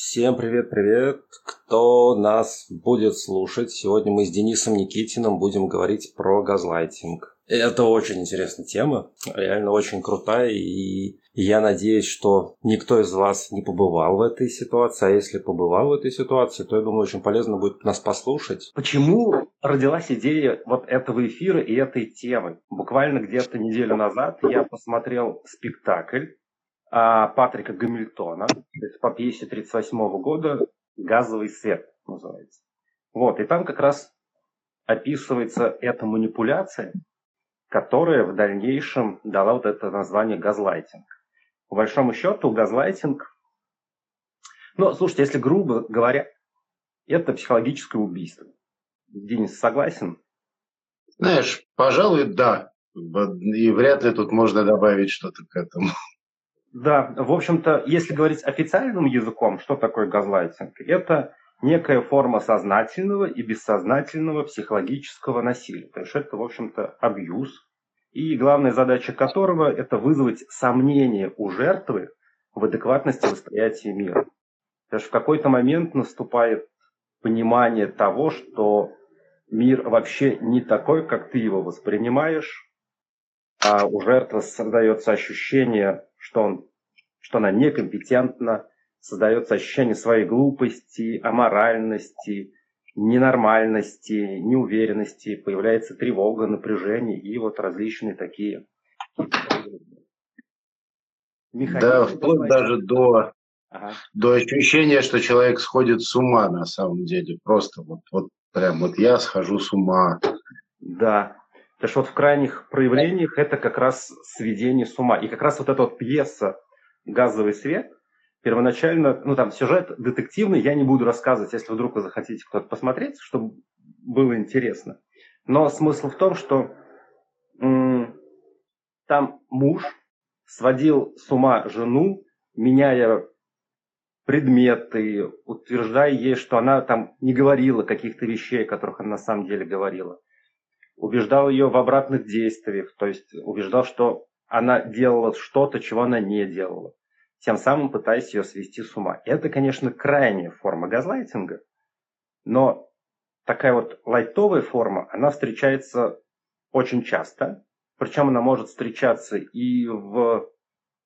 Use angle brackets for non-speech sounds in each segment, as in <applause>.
Всем привет-привет, кто нас будет слушать. Сегодня мы с Денисом Никитиным будем говорить про газлайтинг. Это очень интересная тема, реально очень крутая, и я надеюсь, что никто из вас не побывал в этой ситуации, а если побывал в этой ситуации, то я думаю, очень полезно будет нас послушать. Почему родилась идея вот этого эфира и этой темы? Буквально где-то неделю назад я посмотрел спектакль Патрика Гамильтона. Это по пьесе 1938 года «Газовый свет» называется. Вот, и там как раз описывается эта манипуляция, которая в дальнейшем дала вот это название газлайтинг. По большому счету, газлайтинг, ну, слушайте, если грубо говоря, это психологическое убийство. Денис, согласен? Знаешь, пожалуй, да. И вряд ли тут можно добавить что-то к этому. Да, в общем-то, если говорить официальным языком, что такое газлайтинг? Это некая форма сознательного и бессознательного психологического насилия. То есть это, в общем-то, абьюз, и главная задача которого – это вызвать сомнение у жертвы в адекватности восприятия мира. Потому что в какой-то момент наступает понимание того, что мир вообще не такой, как ты его воспринимаешь, а у жертвы создается ощущение, что, он, что она некомпетентна, создается ощущение своей глупости, аморальности, ненормальности, неуверенности, появляется тревога, напряжение и вот различные такие механизмы. Да, вплоть даже до, ага. до ощущения, что человек сходит с ума на самом деле. Просто вот, вот прям вот я схожу с ума. Да, Потому что вот в крайних проявлениях это как раз сведение с ума. И как раз вот эта вот пьеса «Газовый свет» первоначально, ну там сюжет детективный, я не буду рассказывать, если вдруг вы захотите кто-то посмотреть, чтобы было интересно. Но смысл в том, что м- там муж сводил с ума жену, меняя предметы, утверждая ей, что она там не говорила каких-то вещей, о которых она на самом деле говорила убеждал ее в обратных действиях, то есть убеждал, что она делала что-то, чего она не делала, тем самым пытаясь ее свести с ума. Это, конечно, крайняя форма газлайтинга, но такая вот лайтовая форма, она встречается очень часто, причем она может встречаться и в,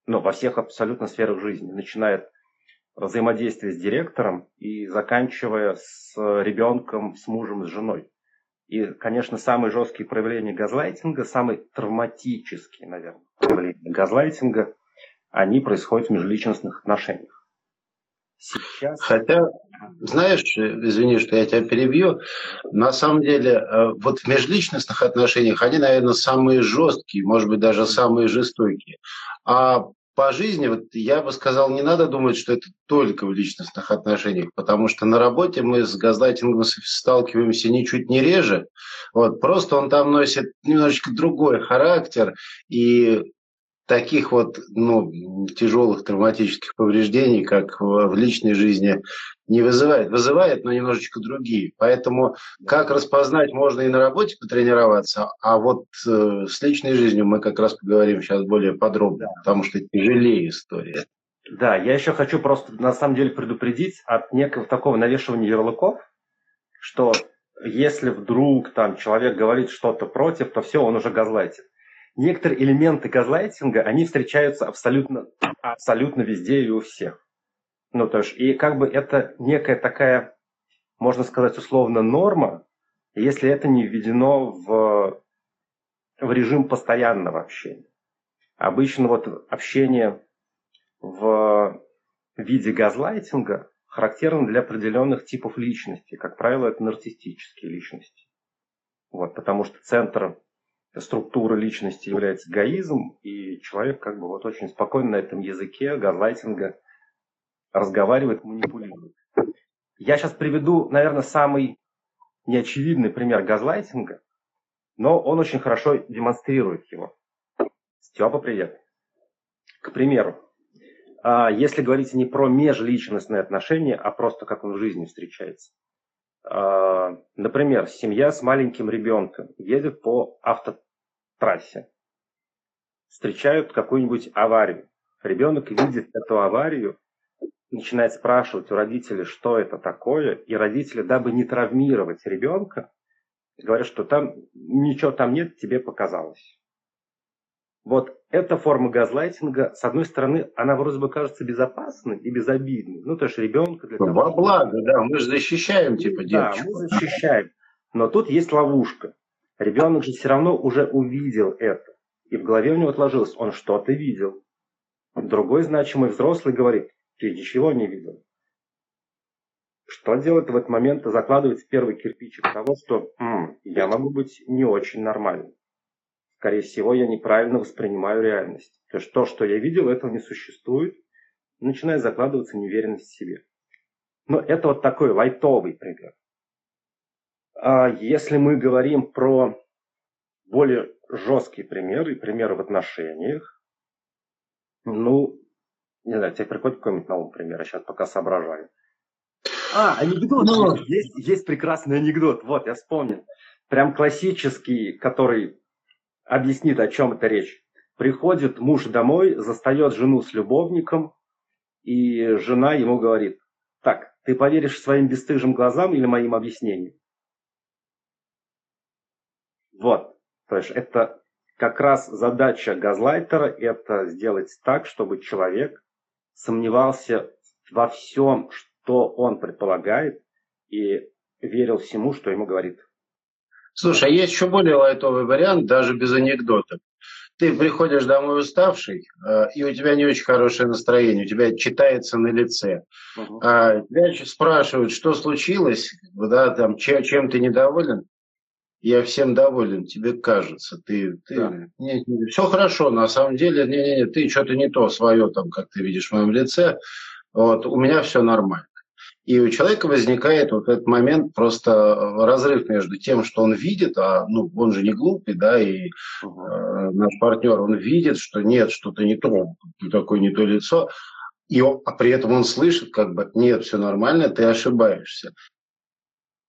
ну, во всех абсолютно сферах жизни, начиная от взаимодействия с директором и заканчивая с ребенком, с мужем, с женой. И, конечно, самые жесткие проявления газлайтинга, самые травматические, наверное, проявления газлайтинга, они происходят в межличностных отношениях. Сейчас... Хотя, знаешь, извини, что я тебя перебью, на самом деле, э, вот в межличностных отношениях они, наверное, самые жесткие, может быть, даже самые жестокие. А по жизни, вот я бы сказал, не надо думать, что это только в личностных отношениях, потому что на работе мы с газлайтингом сталкиваемся ничуть не реже. Вот, просто он там носит немножечко другой характер, и таких вот ну, тяжелых травматических повреждений, как в личной жизни, не вызывает. Вызывает, но немножечко другие. Поэтому как распознать, можно и на работе потренироваться, а вот э, с личной жизнью мы как раз поговорим сейчас более подробно, потому что тяжелее история. Да, я еще хочу просто на самом деле предупредить от некого такого навешивания ярлыков, что если вдруг там человек говорит что-то против, то все, он уже газлайтит некоторые элементы газлайтинга, они встречаются абсолютно, абсолютно везде и у всех. Ну, то есть, и как бы это некая такая, можно сказать, условно норма, если это не введено в, в режим постоянного общения. Обычно вот общение в виде газлайтинга характерно для определенных типов личности. Как правило, это нарциссические личности. Вот, потому что центр структура личности является эгоизм, и человек как бы вот очень спокойно на этом языке газлайтинга разговаривает, манипулирует. Я сейчас приведу, наверное, самый неочевидный пример газлайтинга, но он очень хорошо демонстрирует его. Степа, привет. К примеру, а, если говорить не про межличностные отношения, а просто как он в жизни встречается. А, например, семья с маленьким ребенком едет по автотрассе, встречают какую-нибудь аварию. Ребенок видит эту аварию, начинает спрашивать у родителей, что это такое, и родители, дабы не травмировать ребенка, говорят, что там ничего там нет, тебе показалось. Вот эта форма газлайтинга, с одной стороны, она вроде бы кажется безопасной и безобидной. Ну, то есть ребенка для того, Во благо, да, мы же защищаем, типа, девочку. Да, мы защищаем. Но тут есть ловушка. Ребенок же все равно уже увидел это. И в голове у него отложилось, он что-то видел. Другой значимый взрослый говорит, ты ничего не видел. Что делать в этот момент? Закладывать первый кирпичик того, что М, я могу быть не очень нормальным. Скорее всего, я неправильно воспринимаю реальность. То есть то, что я видел, этого не существует. Начинает закладываться неуверенность в себе. Но это вот такой лайтовый пример. А если мы говорим про более жесткие примеры, примеры в отношениях, ну, не знаю, тебе приходит какой-нибудь новый пример, я сейчас пока соображаю. А, анекдот. Ну, есть, есть прекрасный анекдот. Вот, я вспомнил. Прям классический, который объяснит, о чем это речь. Приходит муж домой, застает жену с любовником, и жена ему говорит, так, ты поверишь своим бесстыжим глазам или моим объяснениям? Вот. То есть это как раз задача газлайтера – это сделать так, чтобы человек сомневался во всем, что он предполагает, и верил всему, что ему говорит. Слушай, а есть еще более лайтовый вариант, даже без анекдотов. Ты приходишь домой уставший, э, и у тебя не очень хорошее настроение, у тебя читается на лице. Угу. Тебя спрашивают, что случилось, да, там, чем, чем ты недоволен я всем доволен, тебе кажется, ты, ты да. не, не, все хорошо, на самом деле, не, не, не, ты что-то не то свое там, как ты видишь в моем лице, вот, у меня все нормально. И у человека возникает вот этот момент просто разрыв между тем, что он видит, а ну, он же не глупый, да, и э, наш партнер, он видит, что нет, что-то не то, такое не то лицо, и он, а при этом он слышит, как бы, нет, все нормально, ты ошибаешься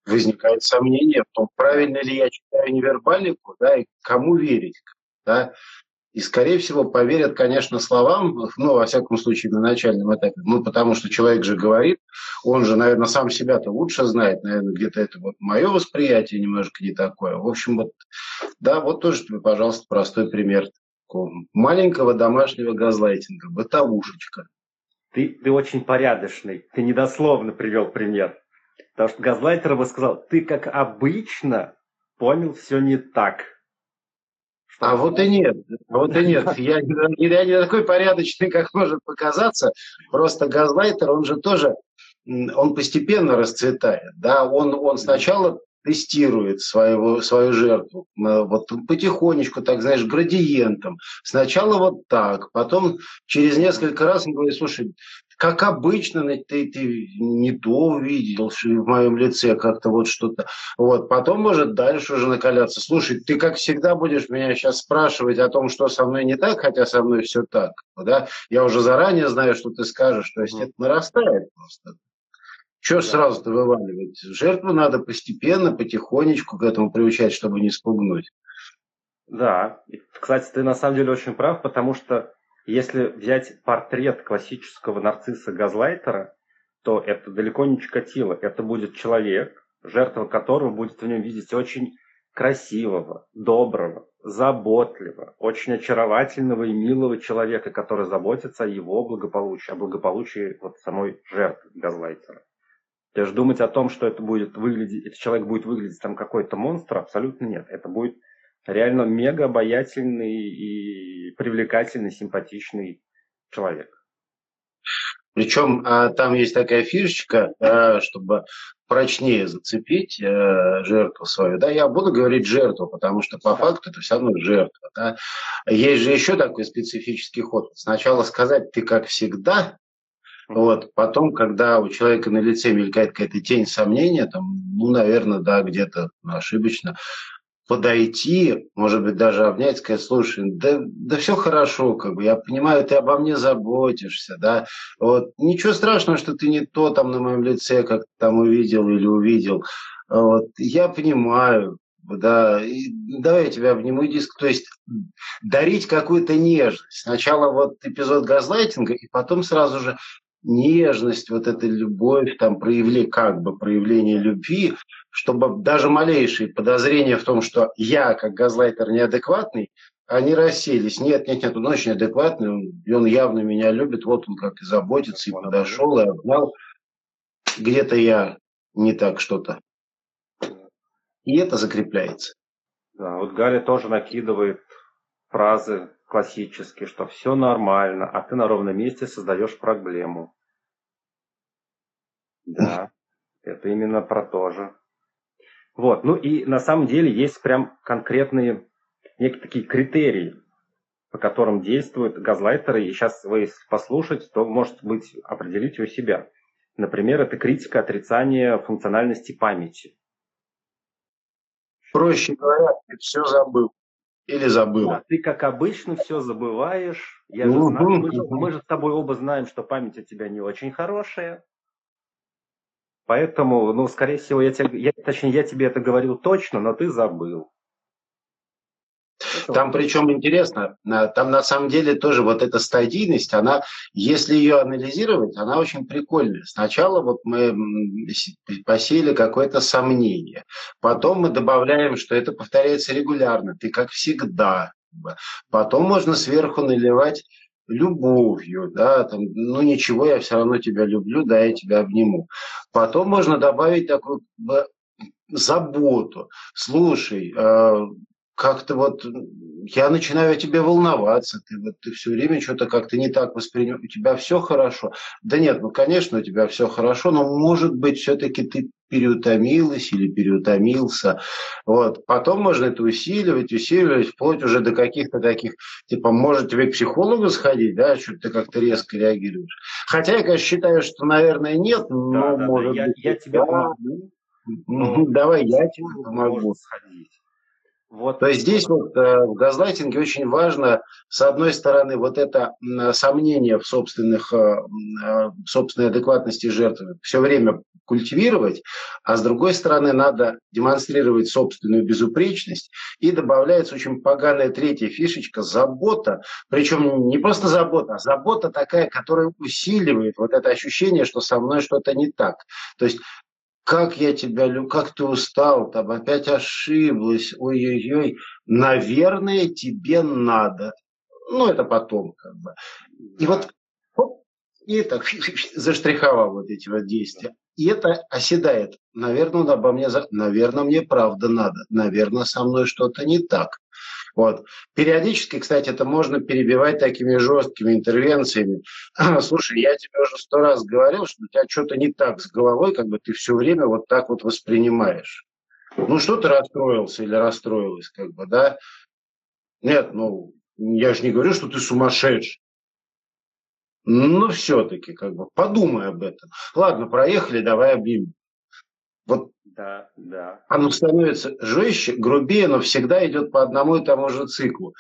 возникает сомнение в том, правильно ли я читаю невербалику, да, и кому верить, да. И, скорее всего, поверят, конечно, словам, ну, во всяком случае, на начальном этапе, ну, потому что человек же говорит, он же, наверное, сам себя-то лучше знает, наверное, где-то это вот мое восприятие немножко не такое. В общем, вот, да, вот тоже тебе, пожалуйста, простой пример маленького домашнего газлайтинга, бытовушечка. Ты, ты очень порядочный, ты недословно привел пример. Потому что газлайтер бы сказал, ты как обычно понял все не так. Что а вот и нет, а вот и нет. Я, я не такой порядочный, как может показаться. Просто газлайтер, он же тоже, он постепенно расцветает. Да? Он, он сначала тестирует своего, свою жертву. Вот потихонечку, так знаешь, градиентом. Сначала вот так, потом через несколько раз он говорит, слушай, как обычно, ты, ты не то увидел в моем лице, как-то вот что-то. Вот. Потом может дальше уже накаляться. Слушай, ты как всегда будешь меня сейчас спрашивать о том, что со мной не так, хотя со мной все так. Да? Я уже заранее знаю, что ты скажешь. То есть mm. это нарастает просто. Что да. сразу-то вываливать? Жертву надо постепенно, потихонечку к этому приучать, чтобы не спугнуть. Да. Кстати, ты на самом деле очень прав, потому что если взять портрет классического нарцисса-газлайтера, то это далеко не Чикатило. Это будет человек, жертва которого будет в нем видеть очень красивого, доброго, заботливого, очень очаровательного и милого человека, который заботится о его благополучии, о благополучии вот самой жертвы газлайтера. Есть думать о том, что это будет выглядеть, этот человек будет выглядеть там какой-то монстр, абсолютно нет. Это будет реально мега обаятельный и привлекательный, симпатичный человек. Причем а, там есть такая фишечка, а, чтобы прочнее зацепить а, жертву свою. Да, я буду говорить жертву, потому что по факту это все равно жертва. Да. Есть же еще такой специфический ход. Сначала сказать ты как всегда, вот, потом, когда у человека на лице мелькает какая-то тень сомнения, там, ну, наверное, да, где-то ошибочно, подойти, может быть, даже обнять, сказать, слушай, да, да все хорошо, как бы, я понимаю, ты обо мне заботишься, да, вот, ничего страшного, что ты не то там на моем лице как там увидел или увидел, вот, я понимаю, да, и давай я тебя обниму диск, то есть дарить какую-то нежность. Сначала вот эпизод газлайтинга, и потом сразу же нежность, вот эта любовь, там проявление, как бы проявление любви, чтобы даже малейшие подозрения в том, что я, как газлайтер, неадекватный, они расселись. Нет, нет, нет, он очень адекватный, и он явно меня любит, вот он как и заботится, и подошел, и обнял. Где-то я не так что-то. И это закрепляется. Да, вот Галя тоже накидывает фразы классические, что все нормально, а ты на ровном месте создаешь проблему. Да, это именно про то же. Вот, ну и на самом деле есть прям конкретные некие такие критерии, по которым действуют газлайтеры, и сейчас вы если послушать, то, может быть, определите у себя. Например, это критика отрицания функциональности памяти. Проще говоря, ты все забыл. Или забыла. Да, ты, как обычно, все забываешь. Я же знаю, мы, же, мы же с тобой оба знаем, что память у тебя не очень хорошая. Поэтому, ну, скорее всего, я тебе, я, точнее, я тебе это говорил точно, но ты забыл. Там причем интересно, там на самом деле тоже вот эта стадийность, она, если ее анализировать, она очень прикольная. Сначала вот мы посеяли какое-то сомнение, потом мы добавляем, что это повторяется регулярно, ты как всегда. Потом можно сверху наливать любовью, да, там, ну ничего, я все равно тебя люблю, да, я тебя обниму. Потом можно добавить такую заботу. Слушай, а, как-то вот я начинаю о тебе волноваться, ты вот ты все время что-то как-то не так воспринял, у тебя все хорошо. Да нет, ну конечно у тебя все хорошо, но может быть все-таки ты переутомилась или переутомился. Вот. Потом можно это усиливать, усиливать, вплоть уже до каких-то таких, типа, может тебе к психологу сходить, да, что ты как-то резко реагируешь. Хотя я, конечно, считаю, что, наверное, нет, но да, может да, быть... Я, я тебе да. помогу. Ну, давай я тебе помогу. Сходить. Вот. То есть здесь вот э, в газлайтинге очень важно, с одной стороны, вот это сомнение в собственных, э, э, собственной адекватности жертвы все время культивировать, а с другой стороны надо демонстрировать собственную безупречность. И добавляется очень поганая третья фишечка – забота. Причем не просто забота, а забота такая, которая усиливает вот это ощущение, что со мной что-то не так. То есть как я тебя люблю, как ты устал, там опять ошиблась, ой-ой-ой, наверное, тебе надо. Ну, это потом как бы. И вот и так заштриховал вот эти вот действия. И это оседает. Наверное, он обо мне, наверное, мне правда надо. Наверное, со мной что-то не так. Вот. Периодически, кстати, это можно перебивать такими жесткими интервенциями. <clears throat> Слушай, я тебе уже сто раз говорил, что у тебя что-то не так с головой, как бы ты все время вот так вот воспринимаешь. Ну, что ты расстроился или расстроилась, как бы, да? Нет, ну, я же не говорю, что ты сумасшедший. Но все-таки, как бы, подумай об этом. Ладно, проехали, давай обнимем. Да, да. Оно становится жестче, грубее, но всегда идет по одному и тому же циклу.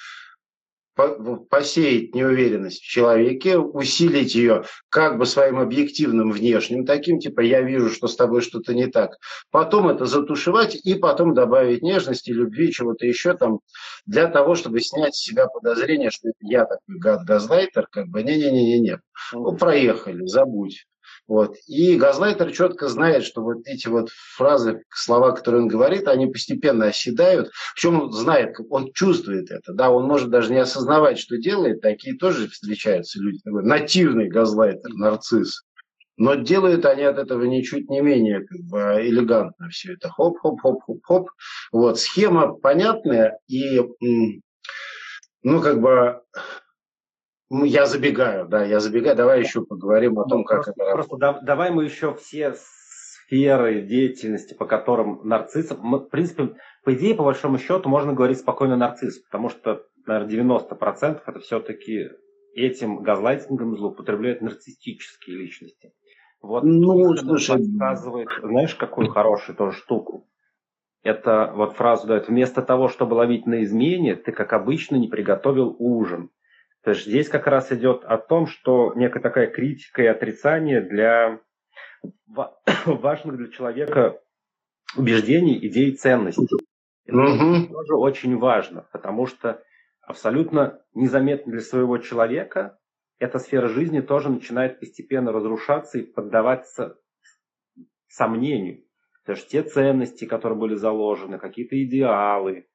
Посеять неуверенность в человеке, усилить ее как бы своим объективным внешним таким, типа я вижу, что с тобой что-то не так. Потом это затушевать и потом добавить нежности, любви, чего-то еще там, для того, чтобы снять с себя подозрение, что это я такой гад-газлайтер, как бы не-не-не-не-не. Ну, проехали, забудь. Вот. И газлайтер четко знает, что вот эти вот фразы, слова, которые он говорит, они постепенно оседают. Причем он знает, он чувствует это. Да, он может даже не осознавать, что делает. Такие тоже встречаются люди. Такой нативный газлайтер, нарцисс. Но делают они от этого ничуть не менее как бы, элегантно все это. Хоп-хоп-хоп-хоп-хоп. Вот. Схема понятная и ну, как бы я забегаю, да, я забегаю. Давай еще поговорим о том, ну, как просто, это работает. Просто да, давай мы еще все сферы деятельности, по которым нарциссов, мы, в принципе, по идее, по большому счету, можно говорить спокойно нарцисс, потому что, наверное, 90% это все-таки этим газлайтингом злоупотребляют нарциссические личности. Вот ну, слушай, подсказывает, знаешь, какую хорошую тоже штуку? Это вот фразу дает, вместо того, чтобы ловить на измене, ты, как обычно, не приготовил ужин. То есть здесь как раз идет о том, что некая такая критика и отрицание для <coughs> важных для человека убеждений, идей, ценностей. Это угу. тоже очень важно, потому что абсолютно незаметно для своего человека эта сфера жизни тоже начинает постепенно разрушаться и поддаваться сомнению. Потому что те ценности, которые были заложены, какие-то идеалы,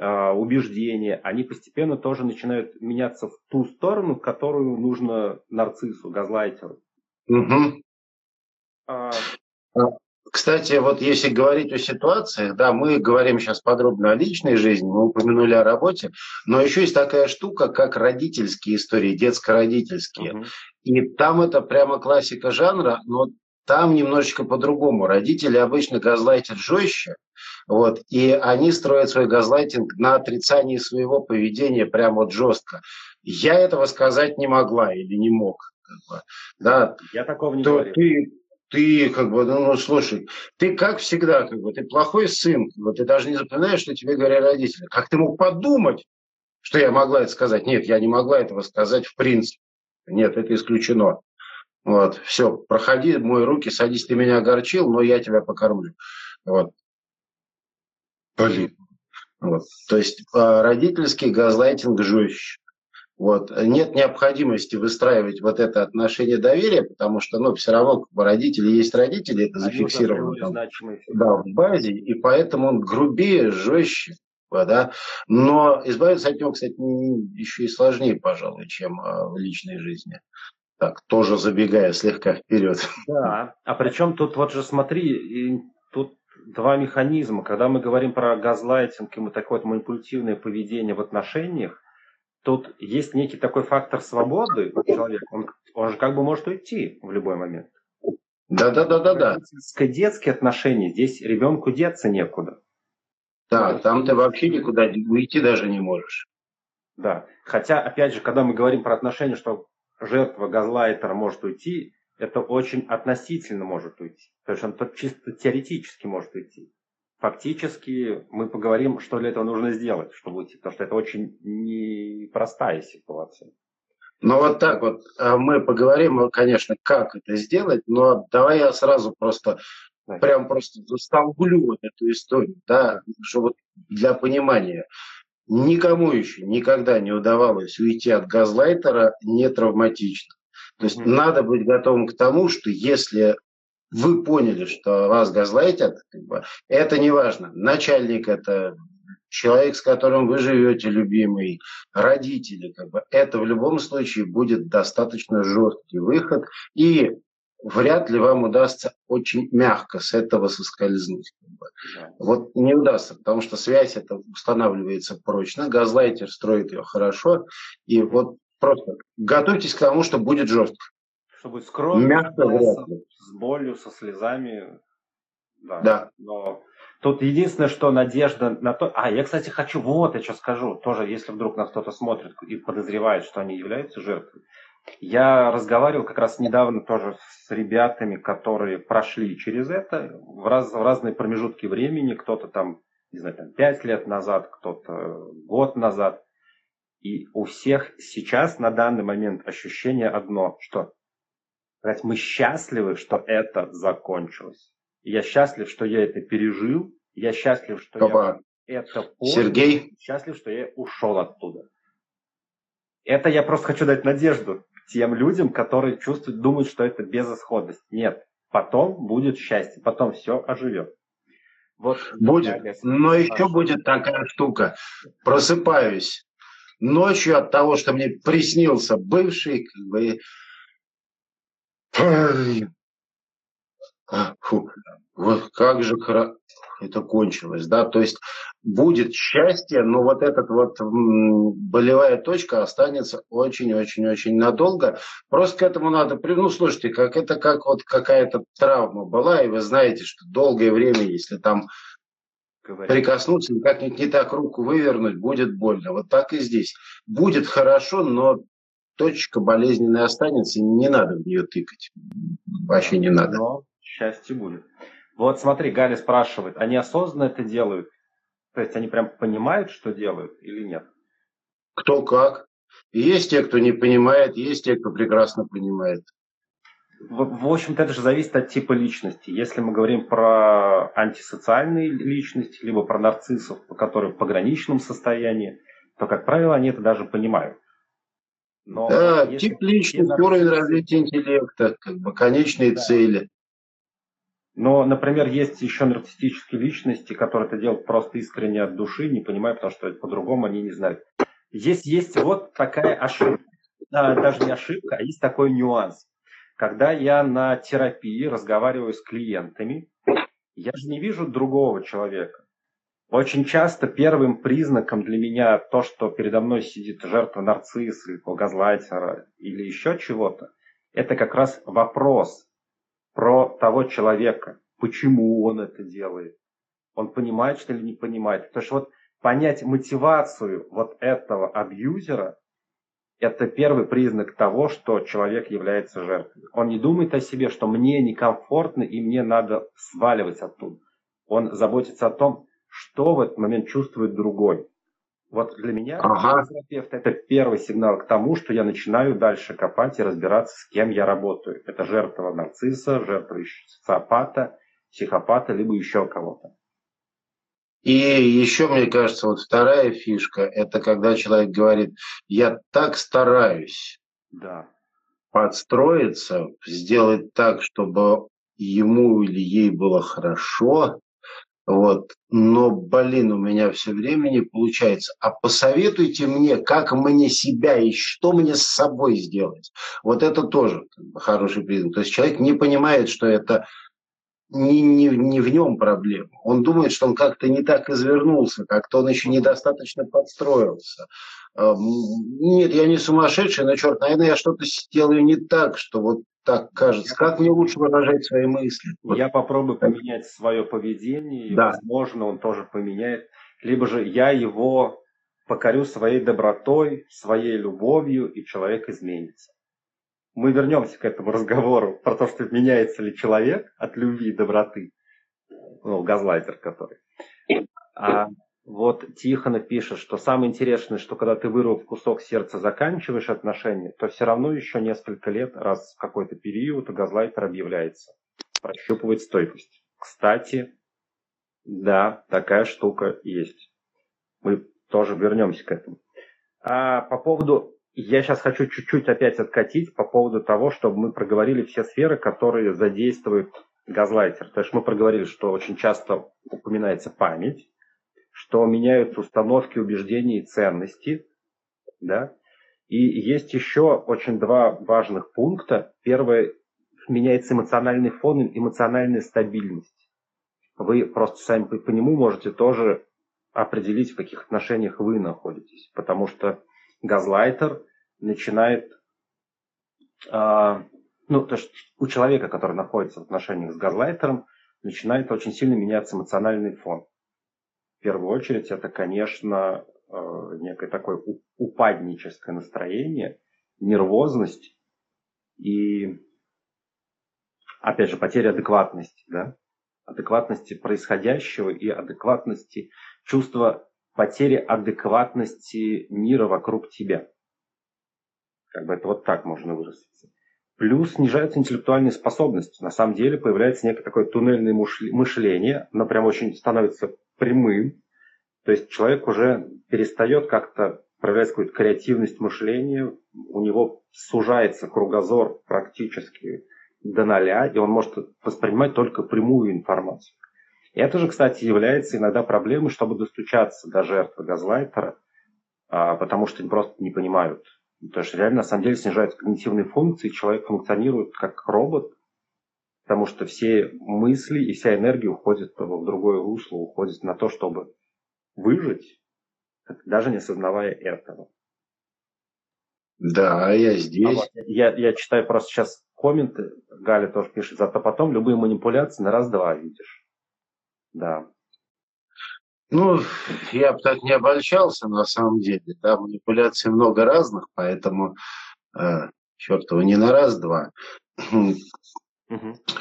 убеждения, они постепенно тоже начинают меняться в ту сторону, которую нужно нарциссу, газлайтеру. Угу. А... Кстати, вот если говорить о ситуациях, да, мы говорим сейчас подробно о личной жизни, мы упомянули о работе, но еще есть такая штука, как родительские истории, детско-родительские. Угу. И там это прямо классика жанра, но там немножечко по-другому. Родители обычно газлайтят жестче, вот, и они строят свой газлайтинг на отрицании своего поведения прямо вот жестко. Я этого сказать не могла или не мог. Как бы, да, Я такого не говорю. Ты, ты как бы, ну, ну слушай, ты как всегда, как бы, ты плохой сын, как бы, ты даже не запоминаешь, что тебе говорят родители. Как ты мог подумать, что я могла это сказать? Нет, я не могла этого сказать в принципе. Нет, это исключено. Вот, все, проходи, мой руки, садись, ты меня огорчил, но я тебя покормлю. Вот. Блин. Вот. То есть а, родительский газлайтинг жестче. Вот. Нет необходимости выстраивать вот это отношение доверия, потому что, ну, все равно как бы, родители есть родители, это зафиксировано там, да, в базе, и поэтому он грубее, жестче. Да? Но избавиться от него, кстати, еще и сложнее, пожалуй, чем а, в личной жизни. Так, тоже забегая слегка вперед. Да, а причем тут вот же смотри, тут два механизма. Когда мы говорим про газлайтинг и такое вот манипулятивное поведение в отношениях, тут есть некий такой фактор свободы у человека. Он, он же как бы может уйти в любой момент. Да, да, да, да, да. Детские отношения, здесь ребенку деться некуда. Да, там ты вообще никуда уйти даже не можешь. Да. Хотя, опять же, когда мы говорим про отношения, что жертва газлайтера может уйти, это очень относительно может уйти. То есть он чисто теоретически может уйти. Фактически мы поговорим, что для этого нужно сделать, чтобы уйти, потому что это очень непростая ситуация. Ну вот так вот а мы поговорим, конечно, как это сделать, но давай я сразу просто Значит. прям просто застолблю вот эту историю, да, чтобы для понимания. Никому еще никогда не удавалось уйти от газлайтера не травматично. То есть mm-hmm. надо быть готовым к тому, что если вы поняли, что вас газлайтят, как бы, это не важно. Начальник это человек, с которым вы живете, любимый, родители, как бы, это в любом случае будет достаточно жесткий выход. И вряд ли вам удастся очень мягко с этого соскользнуть. Вот не удастся, потому что связь это устанавливается прочно, газлайтер строит ее хорошо, и вот просто готовьтесь к тому, что будет жестко. Что будет скромно, мягко, с, с болью, со слезами. Да. да. Но тут единственное, что надежда на то... А, я, кстати, хочу, вот я что скажу, тоже, если вдруг нас кто-то смотрит и подозревает, что они являются жертвой, я разговаривал как раз недавно тоже с ребятами, которые прошли через это в, раз, в разные промежутки времени. Кто-то там, не знаю, там 5 лет назад, кто-то год назад. И у всех сейчас на данный момент ощущение одно, что сказать, мы счастливы, что это закончилось. Я счастлив, что я это пережил. Я счастлив, что Опа. я это понял. Сергей? Счастлив, что я ушел оттуда. Это я просто хочу дать надежду тем людям, которые чувствуют, думают, что это безысходность. Нет, потом будет счастье, потом все оживет. Вот, будет. Но еще будет такая штука. Просыпаюсь ночью от того, что мне приснился бывший, как бы, Фу, вот как же это кончилось, да, то есть будет счастье, но вот эта вот болевая точка останется очень-очень-очень надолго. Просто к этому надо, ну, слушайте, как это как вот какая-то травма была, и вы знаете, что долгое время, если там Говорит. прикоснуться, как-нибудь не так руку вывернуть, будет больно. Вот так и здесь. Будет хорошо, но точка болезненная останется, не надо в нее тыкать. Вообще не надо. Но счастье будет. Вот смотри, Галя спрашивает, они осознанно это делают? То есть они прям понимают, что делают или нет? Кто как. Есть те, кто не понимает, есть те, кто прекрасно понимает. В, общем-то, это же зависит от типа личности. Если мы говорим про антисоциальные личности, либо про нарциссов, которые в пограничном состоянии, то, как правило, они это даже понимают. Но да, тип личности, уровень развития интеллекта, как бы конечные да. цели. Но, например, есть еще нарциссические личности, которые это делают просто искренне от души, не понимая, потому что по-другому они не знают. Здесь есть вот такая ошибка, даже не ошибка, а есть такой нюанс. Когда я на терапии разговариваю с клиентами, я же не вижу другого человека. Очень часто первым признаком для меня то, что передо мной сидит жертва нарцисса или газлайтера или еще чего-то, это как раз вопрос, про того человека, почему он это делает. Он понимает, что ли не понимает. Потому что вот понять мотивацию вот этого абьюзера, это первый признак того, что человек является жертвой. Он не думает о себе, что мне некомфортно и мне надо сваливать оттуда. Он заботится о том, что в этот момент чувствует другой. Вот для меня ага. терапевт это первый сигнал к тому, что я начинаю дальше копать и разбираться, с кем я работаю. Это жертва нарцисса, жертва социопата, психопата, либо еще кого-то. И еще, мне кажется, вот вторая фишка, это когда человек говорит, я так стараюсь да. подстроиться, сделать так, чтобы ему или ей было хорошо, вот. Но, блин, у меня все время не получается. А посоветуйте мне, как мне себя и что мне с собой сделать. Вот это тоже хороший признак. То есть человек не понимает, что это не, не, не в нем проблема. Он думает, что он как-то не так извернулся, как-то он еще недостаточно подстроился. Нет, я не сумасшедший, но черт, наверное, я что-то делаю не так, что вот так кажется. Как мне лучше выражать свои мысли? Я попробую поменять свое поведение, и, да. возможно, он тоже поменяет. Либо же я его покорю своей добротой, своей любовью, и человек изменится. Мы вернемся к этому разговору про то, что меняется ли человек от любви и доброты. Ну, газлайтер который. А вот Тихонов пишет, что самое интересное, что когда ты вырвав кусок сердца заканчиваешь отношения, то все равно еще несколько лет, раз в какой-то период, газлайтер объявляется. Прощупывает стойкость. Кстати, да, такая штука есть. Мы тоже вернемся к этому. А по поводу, я сейчас хочу чуть-чуть опять откатить по поводу того, чтобы мы проговорили все сферы, которые задействуют газлайтер. То есть мы проговорили, что очень часто упоминается память, что меняются установки, убеждения и ценности, да, и есть еще очень два важных пункта. Первое, меняется эмоциональный фон эмоциональная стабильность. Вы просто сами по нему можете тоже определить, в каких отношениях вы находитесь. Потому что газлайтер начинает... Э, ну, то есть у человека, который находится в отношениях с газлайтером, начинает очень сильно меняться эмоциональный фон в первую очередь это, конечно, э, некое такое упадническое настроение, нервозность и, опять же, потеря адекватности, да, адекватности происходящего и адекватности, чувства потери адекватности мира вокруг тебя. Как бы это вот так можно выразиться. Плюс снижаются интеллектуальные способности. На самом деле появляется некое такое туннельное мышление, оно прям очень становится прямым. То есть человек уже перестает как-то проявлять какую-то креативность мышления, у него сужается кругозор практически до ноля, и он может воспринимать только прямую информацию. И это же, кстати, является иногда проблемой, чтобы достучаться до жертвы газлайтера, а, потому что они просто не понимают. Потому что реально, на самом деле, снижаются когнитивные функции, человек функционирует как робот, потому что все мысли и вся энергия уходит в другое русло, уходит на то, чтобы выжить, даже не осознавая этого. Да, я здесь. А я, я читаю просто сейчас комменты, Галя тоже пишет, зато потом любые манипуляции на раз-два видишь. Да. Ну, я бы так не обольщался на самом деле. Да, манипуляций много разных, поэтому э, чертова не на раз-два.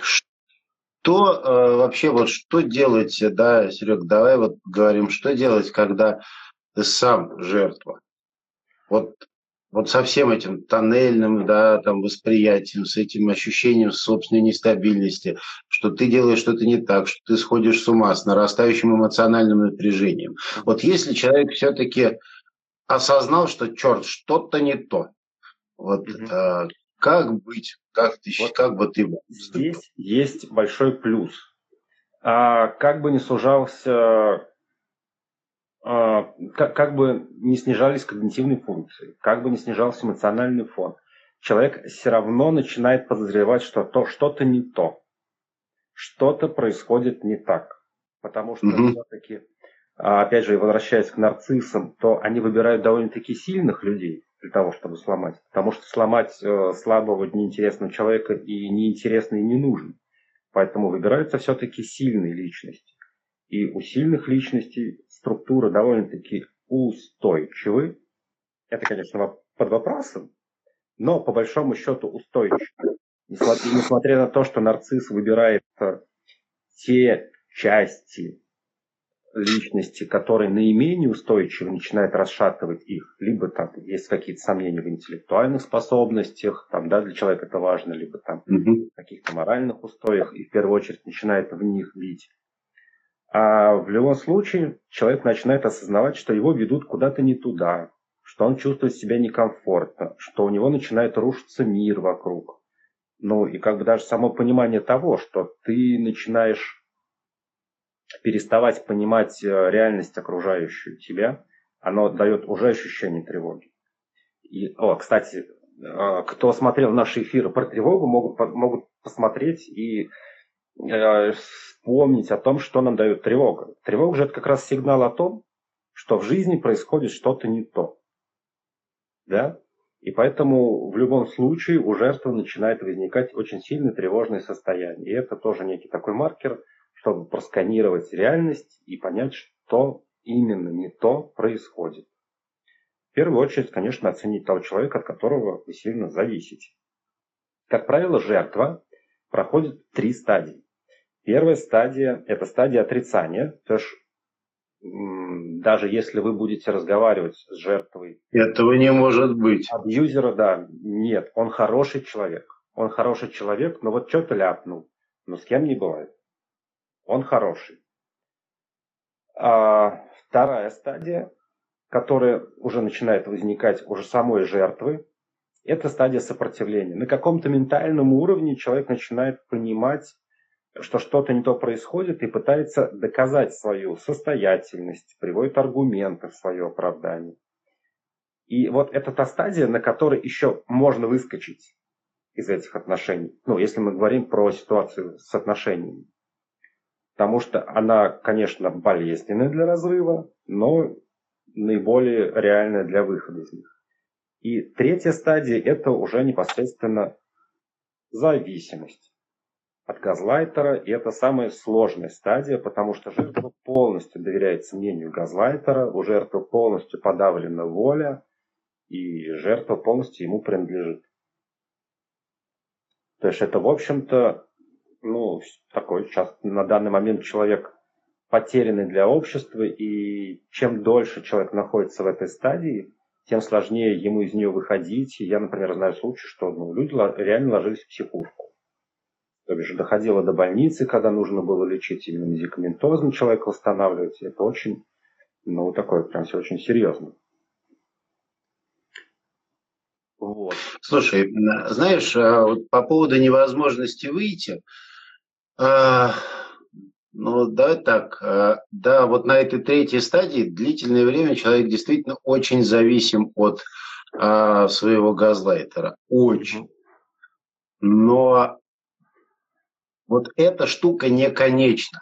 Что э, вообще, вот что делать, да, Серег, давай вот говорим, что делать, когда ты сам жертва? Вот, вот со всем этим тоннельным, да, там, восприятием, с этим ощущением собственной нестабильности, что ты делаешь что-то не так, что ты сходишь с ума, с нарастающим эмоциональным напряжением. Вот если человек все-таки осознал, что, черт, что-то не то, Вот угу. а, как быть, как ты, вот как бы ты Здесь есть большой плюс. А, как бы не сужался, как, как бы не снижались когнитивные функции, как бы не снижался эмоциональный фон, человек все равно начинает подозревать, что то что-то не то, что-то происходит не так, потому что mm-hmm. все-таки, а, опять же, возвращаясь к нарциссам, то они выбирают довольно-таки сильных людей для того, чтобы сломать, потому что сломать э, слабого, неинтересного человека и неинтересный не нужен, поэтому выбираются все-таки сильные личности. И у сильных личностей структура довольно-таки устойчивы. Это, конечно, под вопросом, но по большому счету устойчив. Несмотря, несмотря на то, что нарцисс выбирает те части личности, которые наименее устойчивы, начинает расшатывать их, либо там есть какие-то сомнения в интеллектуальных способностях, там, да, для человека это важно, либо там mm-hmm. каких-то моральных устоях, и в первую очередь начинает в них бить. А в любом случае человек начинает осознавать, что его ведут куда-то не туда, что он чувствует себя некомфортно, что у него начинает рушиться мир вокруг. Ну и как бы даже само понимание того, что ты начинаешь переставать понимать э, реальность окружающую тебя, оно дает уже ощущение тревоги. И, о, кстати, э, кто смотрел наши эфиры про тревогу, могут, могут посмотреть и э, вспомнить о том, что нам дает тревога. Тревога же это как раз сигнал о том, что в жизни происходит что-то не то да, и поэтому в любом случае у жертвы начинает возникать очень сильное тревожное состояние. И это тоже некий такой маркер, чтобы просканировать реальность и понять, что именно не то происходит. В первую очередь, конечно, оценить того человека, от которого вы сильно зависите. Как правило, жертва проходит три стадии. Первая стадия – это стадия отрицания, то есть даже если вы будете разговаривать с жертвой. Этого не может быть. Абьюзера, да, нет. Он хороший человек. Он хороший человек, но вот что-то ляпнул. Но с кем не бывает. Он хороший. А вторая стадия, которая уже начинает возникать уже самой жертвы, это стадия сопротивления. На каком-то ментальном уровне человек начинает понимать, что что-то не то происходит и пытается доказать свою состоятельность, приводит аргументы в свое оправдание. И вот это та стадия, на которой еще можно выскочить из этих отношений. Ну, если мы говорим про ситуацию с отношениями. Потому что она, конечно, болезненная для разрыва, но наиболее реальная для выхода из них. И третья стадия – это уже непосредственно зависимость от газлайтера, и это самая сложная стадия, потому что жертва полностью доверяется мнению газлайтера, у жертвы полностью подавлена воля, и жертва полностью ему принадлежит. То есть это, в общем-то, ну, такой сейчас на данный момент человек потерянный для общества, и чем дольше человек находится в этой стадии, тем сложнее ему из нее выходить. Я, например, знаю случай, что ну, люди реально ложились в психушку. То бишь доходило до больницы, когда нужно было лечить именно медикаментозно человека восстанавливать. Это очень, ну, такое прям все очень серьезно. Вот. Слушай, знаешь, а вот по поводу невозможности выйти, а, ну, давай так, а, да, вот на этой третьей стадии длительное время человек действительно очень зависим от своего газлайтера. Очень. Но вот эта штука не конечна.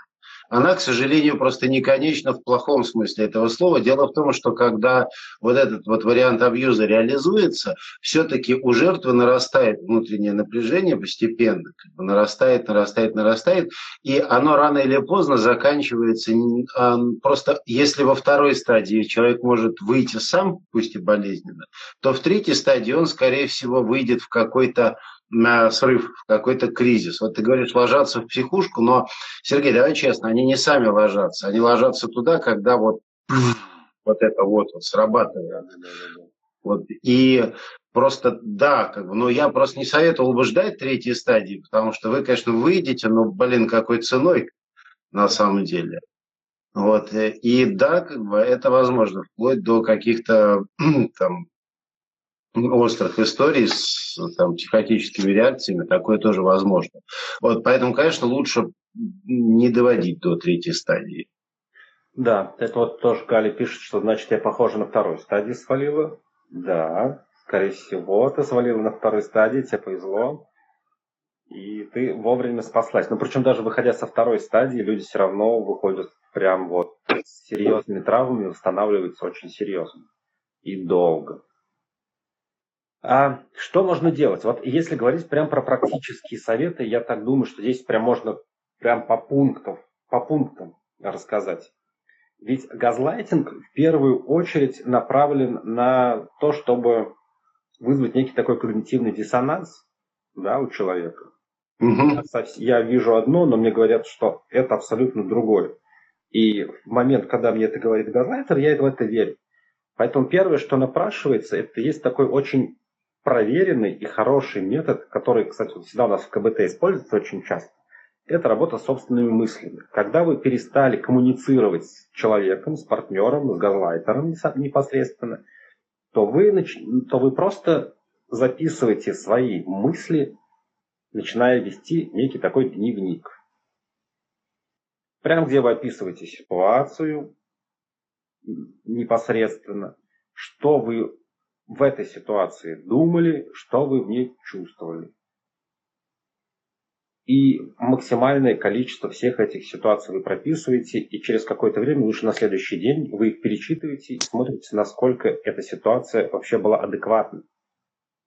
Она, к сожалению, просто не конечна в плохом смысле этого слова. Дело в том, что когда вот этот вот вариант абьюза реализуется, все-таки у жертвы нарастает внутреннее напряжение постепенно, как бы нарастает, нарастает, нарастает, и оно рано или поздно заканчивается. А, просто если во второй стадии человек может выйти сам, пусть и болезненно, то в третьей стадии он, скорее всего, выйдет в какой-то на срыв, в какой-то кризис. Вот ты говоришь, ложатся в психушку, но, Сергей, давай честно, они не сами ложатся. Они ложатся туда, когда вот, вот это вот, вот срабатывает. Вот. И просто, да, как бы, но я просто не советовал бы ждать третьей стадии, потому что вы, конечно, выйдете, но, блин, какой ценой на самом деле. Вот. И да, как бы это возможно, вплоть до каких-то <clears throat> там острых историй с там, психотическими реакциями, такое тоже возможно. Вот, поэтому, конечно, лучше не доводить до третьей стадии. Да, это вот тоже Галя пишет, что значит я похожа на второй стадии свалила. Да, скорее всего, ты свалила на второй стадии, тебе повезло. И ты вовремя спаслась. Но причем даже выходя со второй стадии, люди все равно выходят прям вот с серьезными травмами, восстанавливаются очень серьезно и долго. А что можно делать? Вот если говорить прям про практические советы, я так думаю, что здесь прям можно прям по пунктам, по пунктам рассказать. Ведь газлайтинг в первую очередь направлен на то, чтобы вызвать некий такой когнитивный диссонанс да, у человека. Угу. Я вижу одно, но мне говорят, что это абсолютно другое. И в момент, когда мне это говорит газлайтер, я в это верю. Поэтому первое, что напрашивается, это есть такой очень проверенный и хороший метод, который, кстати, всегда у нас в КБТ используется очень часто. Это работа с собственными мыслями. Когда вы перестали коммуницировать с человеком, с партнером, с газлайтером непосредственно, то вы, то вы просто записываете свои мысли, начиная вести некий такой дневник. Прям где вы описываете ситуацию непосредственно, что вы в этой ситуации думали, что вы в ней чувствовали. И максимальное количество всех этих ситуаций вы прописываете, и через какое-то время, лучше на следующий день, вы их перечитываете и смотрите, насколько эта ситуация вообще была адекватна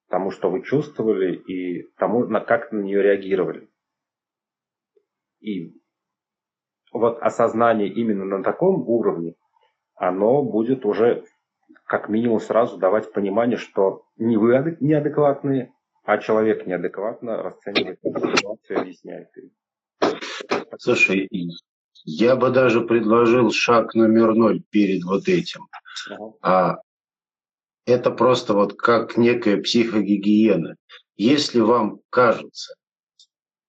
тому, что вы чувствовали, и тому, на как на нее реагировали. И вот осознание именно на таком уровне, оно будет уже как минимум сразу давать понимание, что не вы неадекватные, а человек неадекватно расценивает ситуацию и объясняет ее. Слушай, я бы даже предложил шаг номер ноль перед вот этим. Ага. А это просто вот как некая психогигиена. Если вам кажется,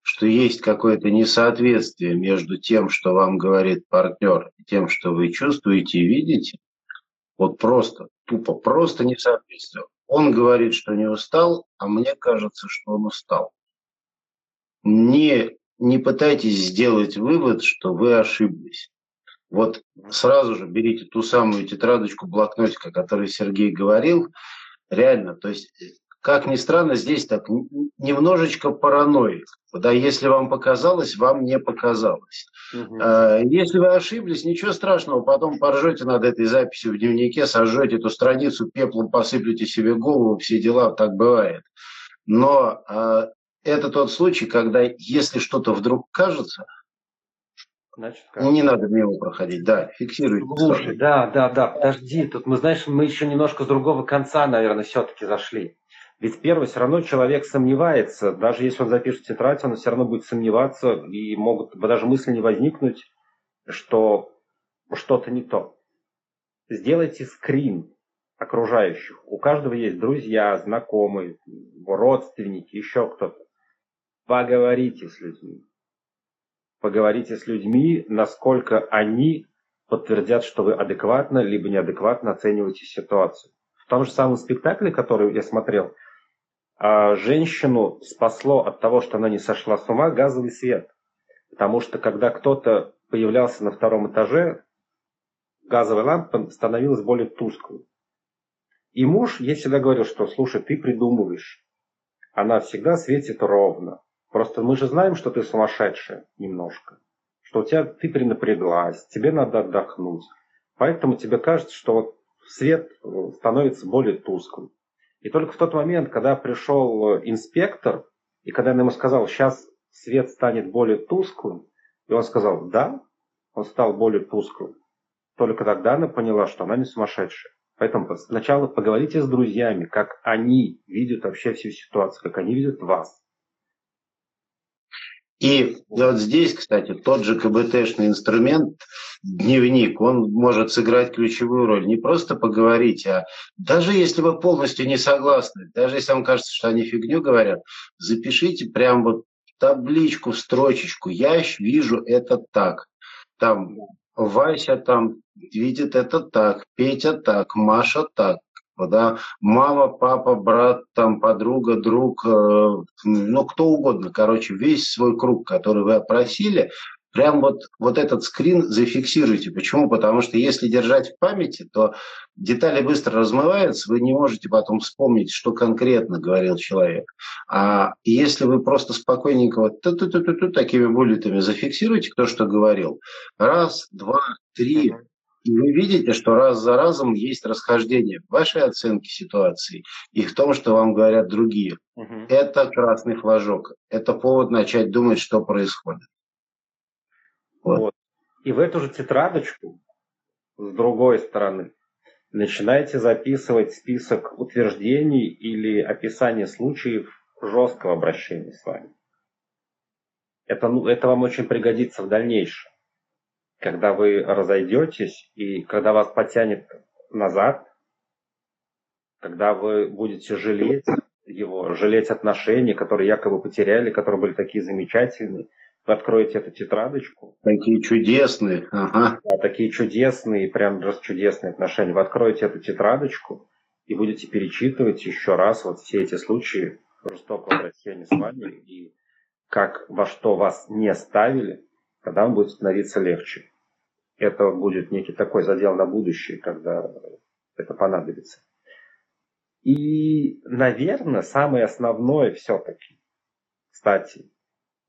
что есть какое-то несоответствие между тем, что вам говорит партнер, и тем, что вы чувствуете и видите, вот просто, тупо, просто несоответствие. Он говорит, что не устал, а мне кажется, что он устал. Не, не пытайтесь сделать вывод, что вы ошиблись. Вот сразу же берите ту самую тетрадочку, блокнотик, о которой Сергей говорил. Реально, то есть, как ни странно, здесь так немножечко паранойи. Да, если вам показалось, вам не показалось. Угу. Если вы ошиблись, ничего страшного, потом поржете над этой записью в дневнике, сожжете эту страницу, пеплом посыплете себе голову, все дела, так бывает. Но э, это тот случай, когда если что-то вдруг кажется, Значит, как? Не надо мимо проходить, да, фиксируйте. Слушай, да, да, да, подожди, тут мы, знаешь, мы еще немножко с другого конца, наверное, все-таки зашли. Ведь первый все равно человек сомневается, даже если он запишет тетрадь, он все равно будет сомневаться, и могут даже мысли не возникнуть, что что-то не то. Сделайте скрин окружающих. У каждого есть друзья, знакомые, родственники, еще кто-то. Поговорите с людьми поговорите с людьми, насколько они подтвердят, что вы адекватно либо неадекватно оцениваете ситуацию. В том же самом спектакле, который я смотрел, а, женщину спасло от того, что она не сошла с ума, газовый свет. Потому что когда кто-то появлялся на втором этаже, газовая лампа становилась более тусклой. И муж ей всегда говорил, что слушай, ты придумываешь. Она всегда светит ровно. Просто мы же знаем, что ты сумасшедшая немножко. Что у тебя ты перенапряглась, тебе надо отдохнуть. Поэтому тебе кажется, что вот свет э, становится более тусклым. И только в тот момент, когда пришел э, инспектор, и когда он ему сказал, сейчас свет станет более тусклым, и он сказал, да, он стал более тусклым, только тогда она поняла, что она не сумасшедшая. Поэтому сначала поговорите с друзьями, как они видят вообще всю ситуацию, как они видят вас. И вот здесь, кстати, тот же КБТшный инструмент, дневник, он может сыграть ключевую роль. Не просто поговорить, а даже если вы полностью не согласны, даже если вам кажется, что они фигню говорят, запишите прям вот табличку, строчечку. Я вижу это так. Там Вася там видит это так, Петя так, Маша так, да, мама, папа, брат, там, подруга, друг, э, ну, кто угодно, короче, весь свой круг, который вы опросили, Прям вот, вот этот скрин зафиксируйте. Почему? Потому что если держать в памяти, то детали быстро размываются, вы не можете потом вспомнить, что конкретно говорил человек. А если вы просто спокойненько вот ту -ту -ту -ту -ту, такими буллетами зафиксируете, кто что говорил, раз, два, три, и вы видите, что раз за разом есть расхождение в вашей оценке ситуации и в том, что вам говорят другие. Угу. Это красный флажок. Это повод начать думать, что происходит. Вот. И в эту же тетрадочку, с другой стороны, начинаете записывать список утверждений или описание случаев жесткого обращения с вами. Это, ну, это вам очень пригодится в дальнейшем. Когда вы разойдетесь и когда вас потянет назад, когда вы будете жалеть его, жалеть отношения, которые якобы потеряли, которые были такие замечательные, вы откроете эту тетрадочку. Такие чудесные. Ага. Да, такие чудесные, прям чудесные отношения. Вы откроете эту тетрадочку и будете перечитывать еще раз вот все эти случаи жестокого обращения с вами и как во что вас не ставили, тогда вам будет становиться легче. Это будет некий такой задел на будущее, когда это понадобится. И, наверное, самое основное все-таки, кстати,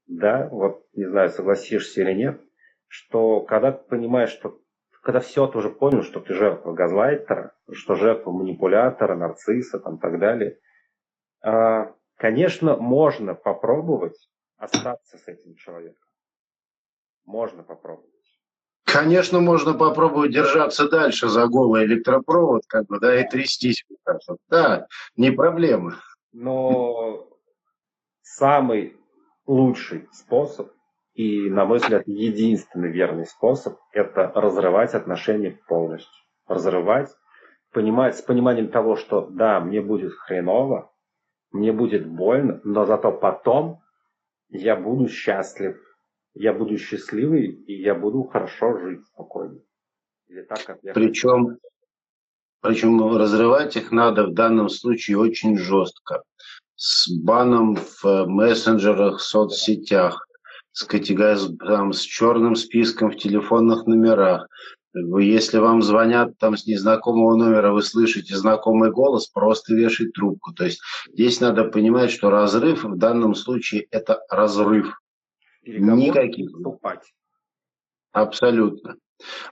да, вот не знаю, согласишься или нет, что когда ты понимаешь, что когда все, ты уже понял, что ты жертва газлайтера, что жертва манипулятора, нарцисса там так далее, а, конечно, можно попробовать остаться с этим человеком. Можно попробовать. Конечно, можно попробовать держаться дальше за голый электропровод, как бы, да, и трястись. Да, не проблема. Но самый лучший способ и, на мой взгляд, единственный верный способ – это разрывать отношения полностью. Разрывать, понимать с пониманием того, что да, мне будет хреново, мне будет больно, но зато потом я буду счастлив, я буду счастливый, и я буду хорошо жить спокойно. Или так, как я причем, причем разрывать их надо в данном случае очень жестко с баном в мессенджерах, соцсетях, с, там, с черным списком в телефонных номерах. Если вам звонят там с незнакомого номера, вы слышите знакомый голос, просто вешать трубку. То есть здесь надо понимать, что разрыв в данном случае это разрыв. Никаких. Абсолютно.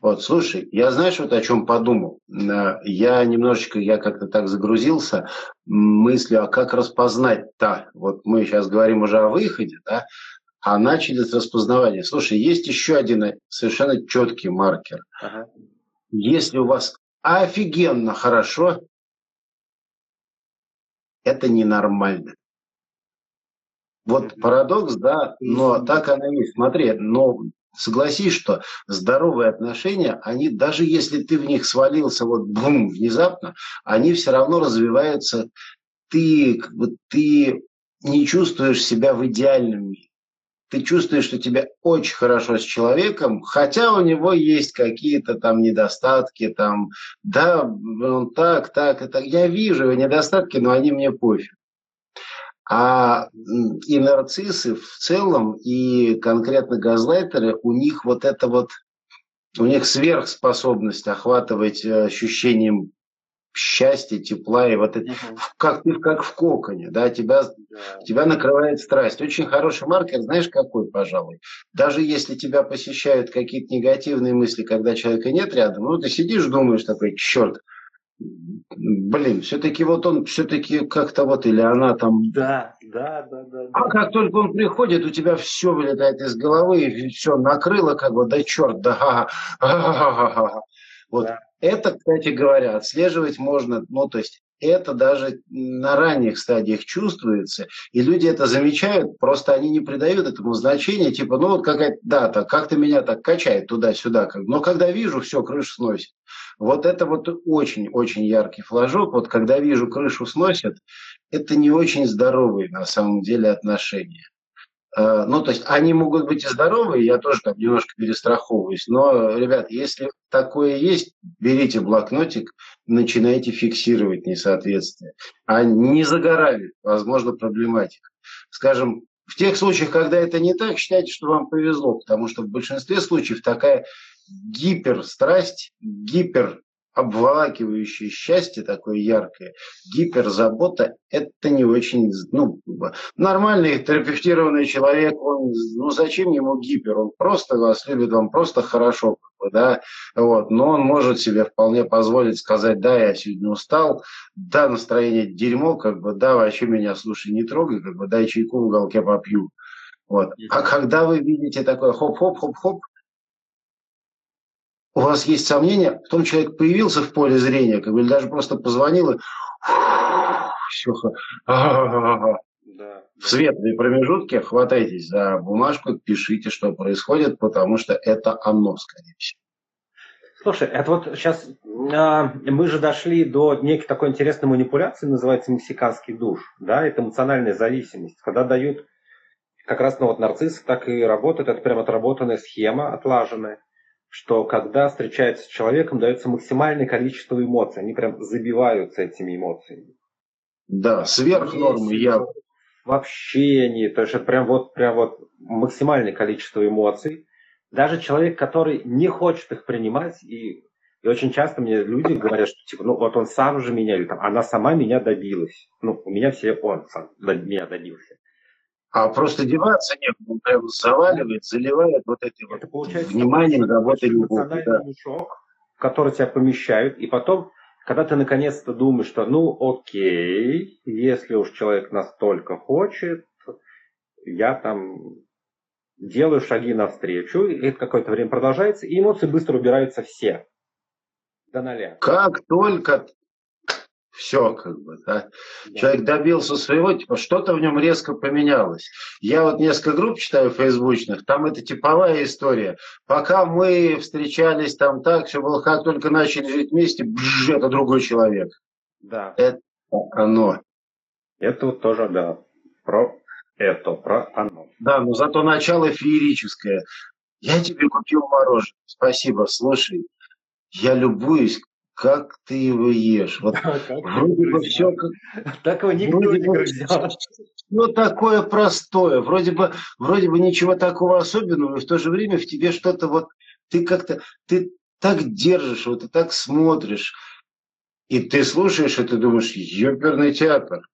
Вот, слушай, я знаешь, вот о чем подумал? Э, я немножечко, я как-то так загрузился мыслью, а как распознать-то? Вот мы сейчас говорим уже о выходе, да, а начали с распознавания. Слушай, есть еще один совершенно четкий маркер. Ага. Если у вас офигенно хорошо, это ненормально. Вот парадокс, да, но так оно и есть. Смотри, но Согласись, что здоровые отношения, они даже если ты в них свалился вот бум, внезапно, они все равно развиваются. Ты, ты не чувствуешь себя в идеальном мире. Ты чувствуешь, что тебе очень хорошо с человеком, хотя у него есть какие-то там недостатки, там, да, он так, так, это я вижу его недостатки, но они мне пофиг. А и нарциссы в целом, и конкретно газлайтеры, у них вот это вот, у них сверхспособность охватывать э, ощущением счастья, тепла и вот это, угу. как ты как в коконе, да, тебя, да. тебя накрывает страсть. Очень хороший маркер, знаешь, какой, пожалуй. Даже если тебя посещают какие-то негативные мысли, когда человека нет рядом, ну, ты сидишь, думаешь такой, черт, блин, все-таки вот он все-таки как-то вот, или она там... Да, да, да, да. А как только он приходит, у тебя все вылетает из головы, и все накрыло, как бы, да черт, да, ха ха ха Вот да. это, кстати говоря, отслеживать можно, ну, то есть это даже на ранних стадиях чувствуется, и люди это замечают, просто они не придают этому значения, типа, ну вот какая-то дата, как-то меня так качает туда-сюда, как, но когда вижу, все, крышу сносит. Вот это вот очень-очень яркий флажок, вот когда вижу, крышу сносит, это не очень здоровые на самом деле отношения. Э, ну, то есть они могут быть и здоровые, я тоже там немножко перестраховываюсь. Но, ребят, если такое есть, берите блокнотик, начинайте фиксировать несоответствие. А не загорали, возможно, проблематика. Скажем, в тех случаях, когда это не так, считайте, что вам повезло, потому что в большинстве случаев такая гиперстрасть, гипер обволакивающее счастье такое яркое, гиперзабота, это не очень, ну, нормальный терапевтированный человек, он, ну, зачем ему гипер, он просто вас любит, вам просто хорошо, да, вот, но он может себе вполне позволить сказать, да, я сегодня устал, да, настроение дерьмо, как бы, да, вообще меня, слушай, не трогай, как бы, дай чайку в уголке попью, вот. А когда вы видите такое хоп-хоп-хоп-хоп, у вас есть сомнения, потом человек появился в поле зрения, как бы, или даже просто позвонил и все, в светлые промежутки хватайтесь за бумажку, пишите, что происходит, потому что это оно, скорее всего. Слушай, это вот сейчас а, мы же дошли до некой такой интересной манипуляции, называется мексиканский душ, да, это эмоциональная зависимость, когда дают как раз ну, вот нарциссы так и работают, это прям отработанная схема, отлаженная что когда встречается с человеком, дается максимальное количество эмоций. Они прям забиваются этими эмоциями. Да, сверх нормы я. В общении, то есть это прям вот, прям вот максимальное количество эмоций. Даже человек, который не хочет их принимать, и, и очень часто мне люди говорят, что типа, ну вот он сам же меня, или там, она сама меня добилась. Ну, у меня все он сам меня добился. А просто деваться некуда, он прям заваливает, заливает вот эти Это вот получается вниманием, работой любовью. Да. мешок, в который тебя помещают, и потом, когда ты наконец-то думаешь, что ну окей, если уж человек настолько хочет, я там делаю шаги навстречу, и это какое-то время продолжается, и эмоции быстро убираются все. До ноля. Как только все, как бы, да. да. Человек добился своего, типа, что-то в нем резко поменялось. Я вот несколько групп читаю фейсбучных, там это типовая история. Пока мы встречались там так, все было, как только начали жить вместе, бж, это другой человек. Да. Это оно. Это вот тоже, да, про это, про оно. Да, но зато начало феерическое. Я тебе купил мороженое. Спасибо, слушай. Я любуюсь, как ты его ешь. Вот <laughs> вроде бы все как... Такого никто не грызет. Ну, такое простое. Вроде бы, вроде бы ничего такого особенного, и в то же время в тебе что-то вот... Ты как-то... Ты так держишь, вот ты так смотришь. И ты слушаешь, и ты думаешь, ёперный театр.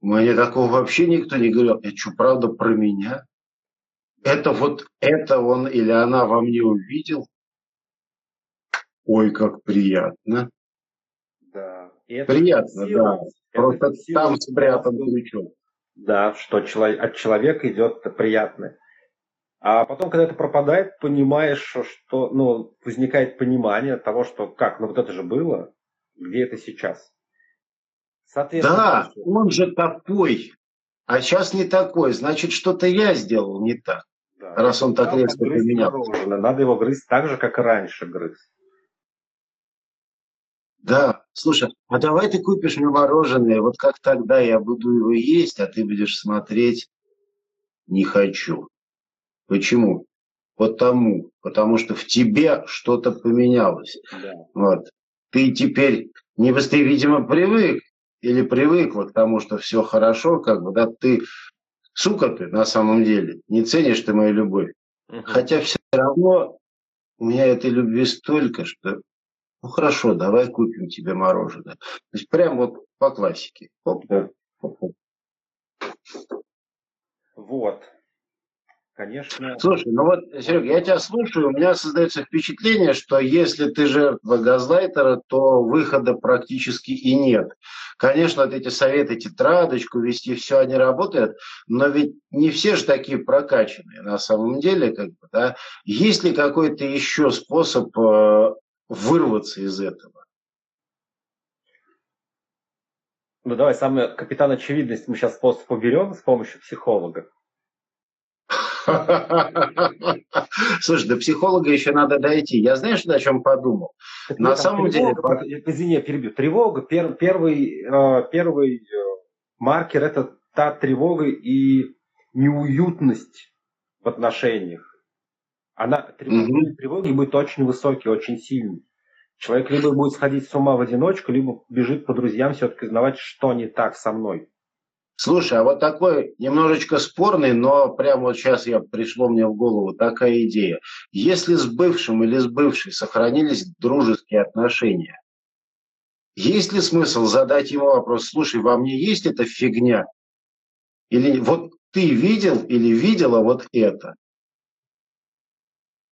Мне такого вообще никто не говорил. Это что, правда про меня? Это вот это он или она во мне увидел? Ой, как приятно. Да. приятно, да. Просто там спрятан крючок. Да, что человек, от человека идет приятное. А потом, когда это пропадает, понимаешь, что ну, возникает понимание того, что как, ну вот это же было, где это сейчас. Да, он же такой, а сейчас не такой, значит, что-то я сделал не так, да. раз он так резко поменялся. Надо его грызть так же, как и раньше грыз. Да, слушай, а давай ты купишь мне мороженое, вот как тогда я буду его есть, а ты будешь смотреть. Не хочу. Почему? Потому, потому что в тебе что-то поменялось. Да. Вот. Ты теперь, не ты, видимо, привык или привыкла к тому, что все хорошо, как бы, да, ты, сука ты на самом деле, не ценишь ты мою любовь. Угу. Хотя все равно у меня этой любви столько, что ну хорошо, давай купим тебе мороженое. То есть прям вот по классике. Хоп-хоп. Вот. Конечно. Слушай, ну вот, Серега, я тебя слушаю, у меня создается впечатление, что если ты жертва газлайтера, то выхода практически и нет. Конечно, вот эти советы, тетрадочку вести, все они работают, но ведь не все же такие прокачанные на самом деле. Как бы, да? Есть ли какой-то еще способ э, вырваться из этого. Ну давай, самый капитан очевидность мы сейчас способ уберем с помощью психолога. <laughs> Слушай, до психолога еще надо дойти. Я знаешь, о чем подумал? Так, На самом тревога, деле... Извини, я перебью. Тревога, пер, первый, э, первый э, маркер – это та тревога и неуютность в отношениях. Она тревога, mm-hmm. тревоги будет очень высокий, очень сильный. Человек либо будет сходить с ума в одиночку, либо бежит по друзьям все-таки узнавать, что не так со мной. Слушай, а вот такой немножечко спорный, но прямо вот сейчас я пришло мне в голову такая идея. Если с бывшим или с бывшей сохранились дружеские отношения, есть ли смысл задать ему вопрос, слушай, во мне есть эта фигня? Или вот ты видел или видела вот это?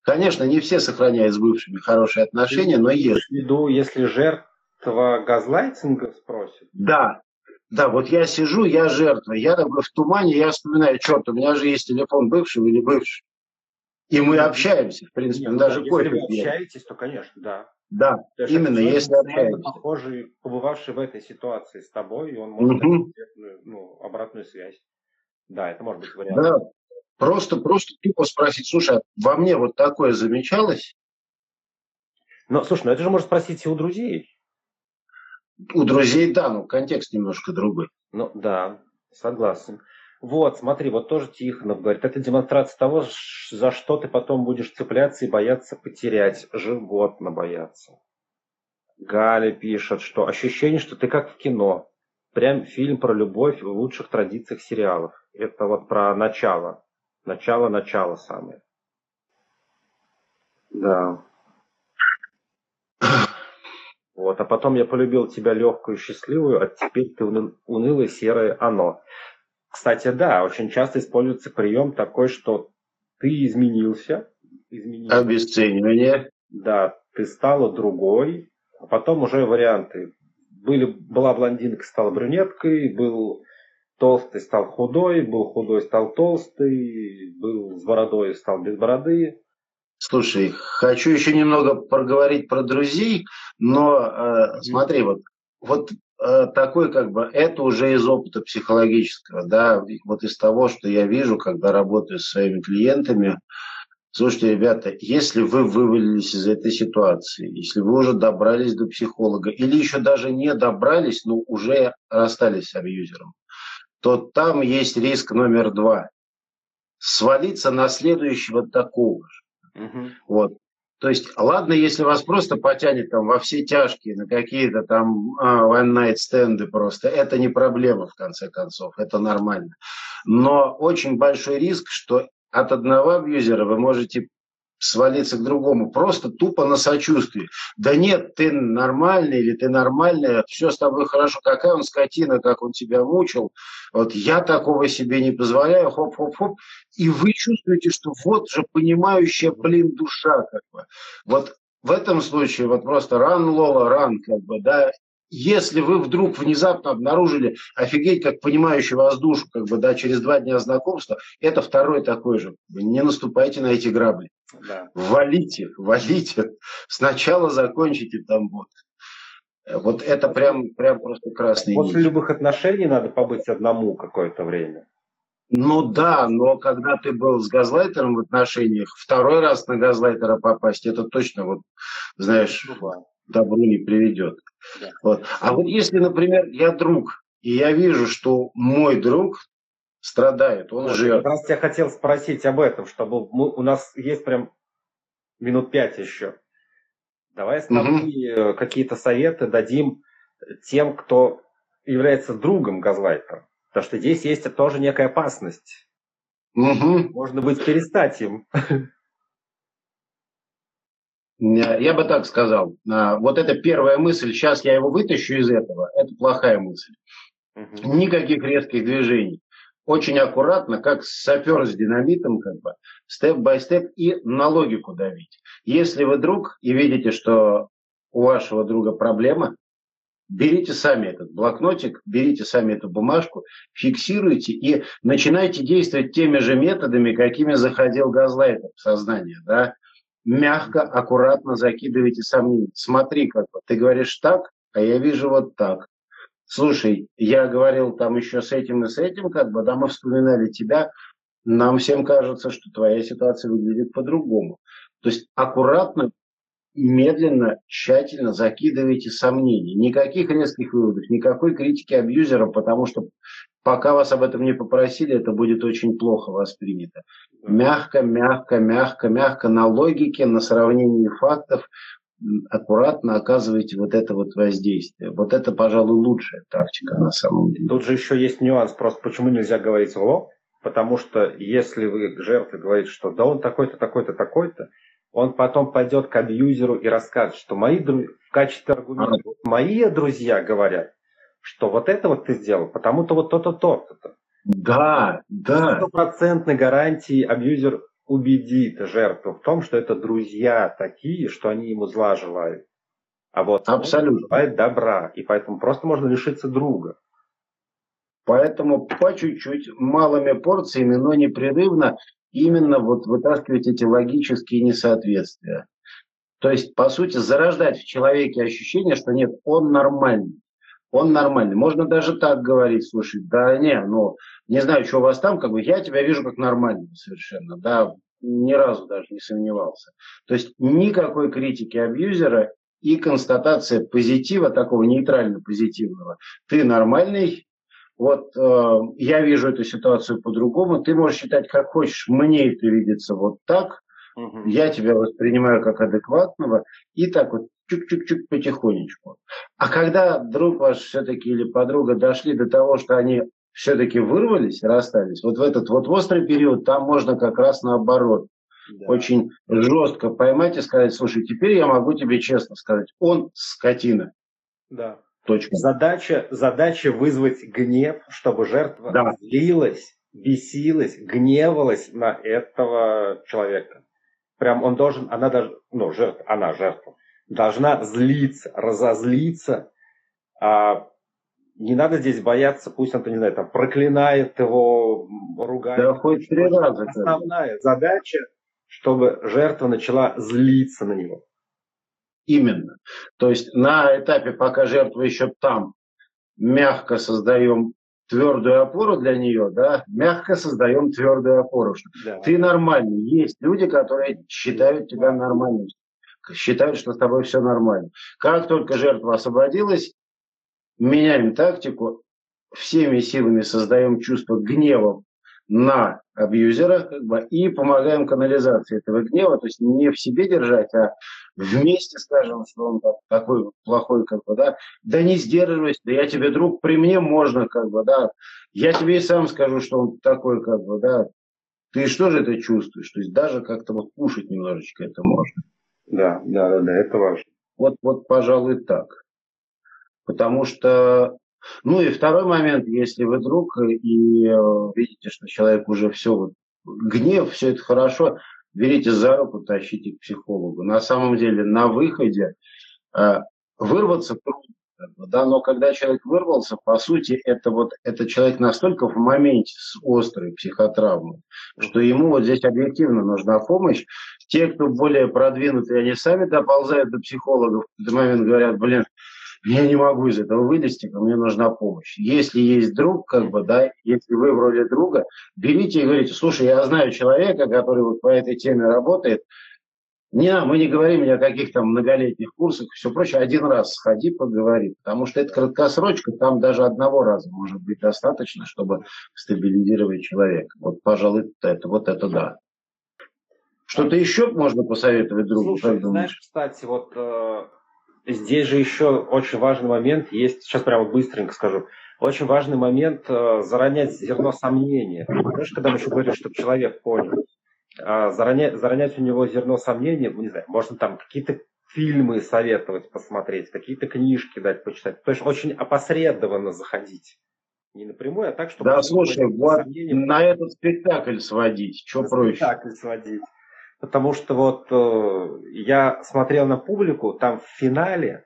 Конечно, не все сохраняют с бывшими хорошие отношения, но есть. В виду, если жертва газлайтинга спросит? Да, да, вот я сижу, я жертва, я в тумане, я вспоминаю, черт, у меня же есть телефон бывшего или бывший. И мы общаемся, в принципе, Нет, даже если кофе вы общаетесь, то, конечно, да. Да, То именно, если общаетесь. Похожий, побывавший в этой ситуации с тобой, и он может угу. дать ну, обратную связь. Да, это может быть вариант. Да, просто, просто тупо спросить, слушай, а во мне вот такое замечалось? Ну, слушай, ну это же можно спросить и у друзей. У друзей, да, но контекст немножко другой. Ну, да, согласен. Вот, смотри, вот тоже Тихонов говорит, это демонстрация того, за что ты потом будешь цепляться и бояться потерять, животно бояться. Галя пишет, что ощущение, что ты как в кино. Прям фильм про любовь в лучших традициях сериалов. Это вот про начало. Начало-начало самое. Да. <coughs> Вот, а потом я полюбил тебя легкую, счастливую, а теперь ты унылое, серое оно. Кстати, да, очень часто используется прием такой, что ты изменился. изменился. Обесценивание. Да, ты стала другой, а потом уже варианты. Были, была блондинка, стала брюнеткой, был толстый, стал худой, был худой, стал толстый, был с бородой, стал без бороды. Слушай, хочу еще немного проговорить про друзей, но э, смотри, вот, вот э, такой как бы, это уже из опыта психологического, да, вот из того, что я вижу, когда работаю с своими клиентами. Слушайте, ребята, если вы вывалились из этой ситуации, если вы уже добрались до психолога, или еще даже не добрались, но уже расстались с абьюзером, то там есть риск номер два. Свалиться на следующего такого же. Угу. Вот. То есть, ладно, если вас просто потянет там во все тяжкие, на какие-то там а, one-night стенды просто, это не проблема, в конце концов, это нормально. Но очень большой риск, что от одного абьюзера вы можете свалиться к другому, просто тупо на сочувствие. Да нет, ты нормальный или ты нормальная, все с тобой хорошо, какая он скотина, как он тебя мучил, вот я такого себе не позволяю, хоп-хоп-хоп, и вы чувствуете, что вот же понимающая, блин, душа, как бы. Вот в этом случае вот просто ран, Лола, ран, как бы, да, если вы вдруг внезапно обнаружили, офигеть, как понимающий вас душу, как бы, да, через два дня знакомства, это второй такой же. Не наступайте на эти грабли. Да. Валите, валите. Сначала закончите там вот. Вот это прям, прям просто красный После нить. любых отношений надо побыть одному какое-то время. Ну да, но когда ты был с газлайтером в отношениях, второй раз на газлайтера попасть, это точно вот, знаешь, ну, да. Добру не приведет. Да. Вот. А вот если, например, я друг, и я вижу, что мой друг страдает, он вот, живет. Раз я хотел спросить об этом, чтобы мы, у нас есть прям минут пять еще. Давай с тобой угу. какие-то советы дадим тем, кто является другом газлайтера. Потому что здесь есть тоже некая опасность. Угу. Можно быть перестать им. <laughs> Я бы так сказал. А, вот это первая мысль, сейчас я его вытащу из этого, это плохая мысль. Угу. Никаких резких движений. Очень аккуратно, как сапер с динамитом, как бы, степ-бай-степ и на логику давить. Если вы друг и видите, что у вашего друга проблема, берите сами этот блокнотик, берите сами эту бумажку, фиксируйте и начинайте действовать теми же методами, какими заходил газлайтер в сознание. Да? Мягко, аккуратно закидывайте сомнения. Смотри, как вот ты говоришь так, а я вижу вот так. Слушай, я говорил там еще с этим и с этим, как бы, да, мы вспоминали тебя, нам всем кажется, что твоя ситуация выглядит по-другому. То есть аккуратно медленно, тщательно закидываете сомнения. Никаких резких выводов, никакой критики абьюзера, потому что пока вас об этом не попросили, это будет очень плохо воспринято. Мягко, мягко, мягко, мягко, на логике, на сравнении фактов, аккуратно оказываете вот это вот воздействие. Вот это, пожалуй, лучшая тактика на самом деле. Тут же еще есть нюанс, просто почему нельзя говорить в лоб, потому что если вы жертве говорите, что да он такой-то, такой-то, такой-то, он потом пойдет к абьюзеру и расскажет, что мои друзья, в качестве аргумента, вот мои друзья говорят, что вот это вот ты сделал, потому-то вот то-то, то-то. Да, да. Стопроцентной гарантии абьюзер убедит жертву в том, что это друзья такие, что они ему зла желают. А вот Абсолютно. желает добра, и поэтому просто можно лишиться друга. Поэтому по чуть-чуть, малыми порциями, но непрерывно именно вот вытаскивать эти логические несоответствия. То есть, по сути, зарождать в человеке ощущение, что нет, он нормальный. Он нормальный. Можно даже так говорить, слушай, да не, ну, не знаю, что у вас там, как бы, я тебя вижу как нормального совершенно, да, ни разу даже не сомневался. То есть никакой критики абьюзера и констатация позитива, такого нейтрально-позитивного. Ты нормальный, вот э, я вижу эту ситуацию по-другому, ты можешь считать как хочешь, мне это видится вот так, угу. я тебя воспринимаю как адекватного, и так вот чук-чук-чук потихонечку. А когда друг ваш все-таки или подруга дошли до того, что они все-таки вырвались, расстались, вот в этот вот острый период, там можно как раз наоборот. Да. Очень жестко поймать и сказать, слушай, теперь я могу тебе честно сказать, он скотина. Да. Точка. Задача, задача вызвать гнев, чтобы жертва да. злилась, бесилась, гневалась на этого человека. Прям он должен, она даже, ну, жертва, она жертва, должна злиться, разозлиться. А не надо здесь бояться, пусть он, не знаю, там, проклинает его, ругает. Да, хоть три раза. Основная задача, чтобы жертва начала злиться на него. Именно. То есть на этапе, пока жертва еще там, мягко создаем твердую опору для нее, да, мягко создаем твердую опору. Да. Ты нормальный. Есть люди, которые считают тебя нормальным, считают, что с тобой все нормально. Как только жертва освободилась, меняем тактику, всеми силами создаем чувство гнева на абьюзера как бы, и помогаем канализации этого гнева, то есть не в себе держать, а вместе скажем, что он такой плохой, как бы, да, да не сдерживайся, да я тебе друг, при мне можно, как бы, да, я тебе и сам скажу, что он такой, как бы, да, ты что же это чувствуешь, то есть даже как-то вот кушать немножечко это можно. Да, да, да, да, это важно. Вот, вот, пожалуй, так. Потому что ну и второй момент, если вы друг и э, видите, что человек уже все, вот, гнев, все это хорошо, берите за руку, тащите к психологу. На самом деле на выходе э, вырваться трудно, да, но когда человек вырвался, по сути, это вот этот человек настолько в моменте с острой психотравмой, что ему вот здесь объективно нужна помощь. Те, кто более продвинутые, они сами доползают до психологов, в этот момент говорят, блин, я не могу из этого вылезти, мне нужна помощь. Если есть друг, как бы, да, если вы в роли друга, берите и говорите, слушай, я знаю человека, который вот по этой теме работает, не, мы не говорим ни о каких там многолетних курсах и все прочее. Один раз сходи, поговори. Потому что это краткосрочка, там даже одного раза может быть достаточно, чтобы стабилизировать человека. Вот, пожалуй, это, вот это да. Что-то еще можно посоветовать другу? Слушай, знаешь, кстати, вот э, Здесь же еще очень важный момент есть, сейчас прямо быстренько скажу, очень важный момент э, заронять зерно сомнения. Знаешь, когда мы еще говорим, чтобы человек понял, э, заронять, заронять у него зерно сомнения, не знаю, можно там какие-то фильмы советовать посмотреть, какие-то книжки дать почитать. То есть очень опосредованно заходить. Не напрямую, а так, чтобы... Да, слушай, вот на этот спектакль сводить, что проще? Спектакль сводить. Потому что вот э, я смотрел на публику, там в финале,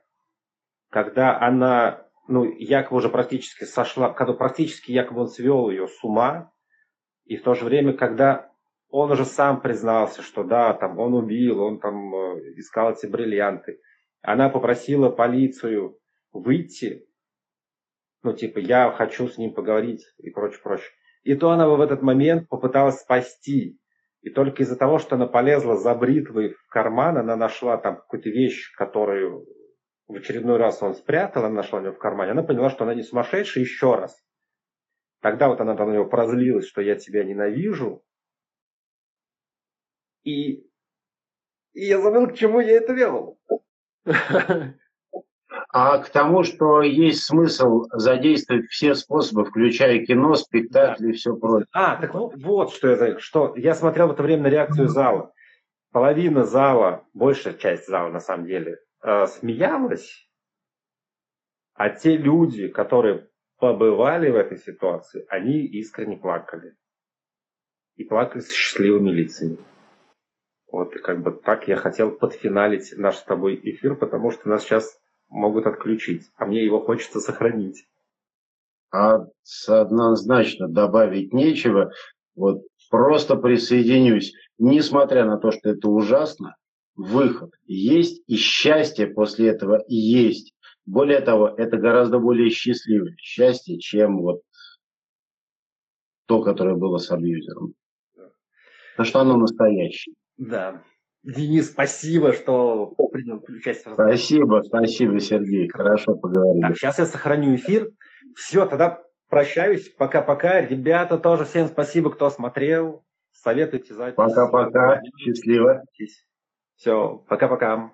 когда она, ну, якобы уже практически сошла, когда практически якобы он свел ее с ума, и в то же время, когда он уже сам признался, что да, там он убил, он там э, искал эти бриллианты, она попросила полицию выйти, ну, типа, я хочу с ним поговорить и прочее, прочее. И то она в этот момент попыталась спасти И только из-за того, что она полезла за бритвой в карман, она нашла там какую-то вещь, которую в очередной раз он спрятал, она нашла у него в кармане, она поняла, что она не сумасшедшая еще раз. Тогда вот она там на него прозлилась, что я тебя ненавижу. И, и я забыл, к чему я это вел. <laughs> а к тому, что есть смысл задействовать все способы, включая кино, спектакли да. и все прочее. А, так вот, вот что это, что я смотрел в это время на реакцию зала. Половина зала, большая часть зала на самом деле, э, смеялась, а те люди, которые побывали в этой ситуации, они искренне плакали. И плакали с счастливыми лицами. Вот, и как бы так я хотел подфиналить наш с тобой эфир, потому что нас сейчас могут отключить, а мне его хочется сохранить. А однозначно добавить нечего. Вот просто присоединюсь. Несмотря на то, что это ужасно, выход есть, и счастье после этого есть. Более того, это гораздо более счастливое счастье, чем вот то, которое было с абьюзером. Потому что оно настоящее. Да. Денис, спасибо, что принял участие в разговоре. Спасибо, спасибо, Сергей. Хорошо поговорили. Так, сейчас я сохраню эфир. Все, тогда прощаюсь. Пока-пока. Ребята, тоже всем спасибо, кто смотрел. Советуйте запись. Пока-пока. Счастливо. Все, пока-пока.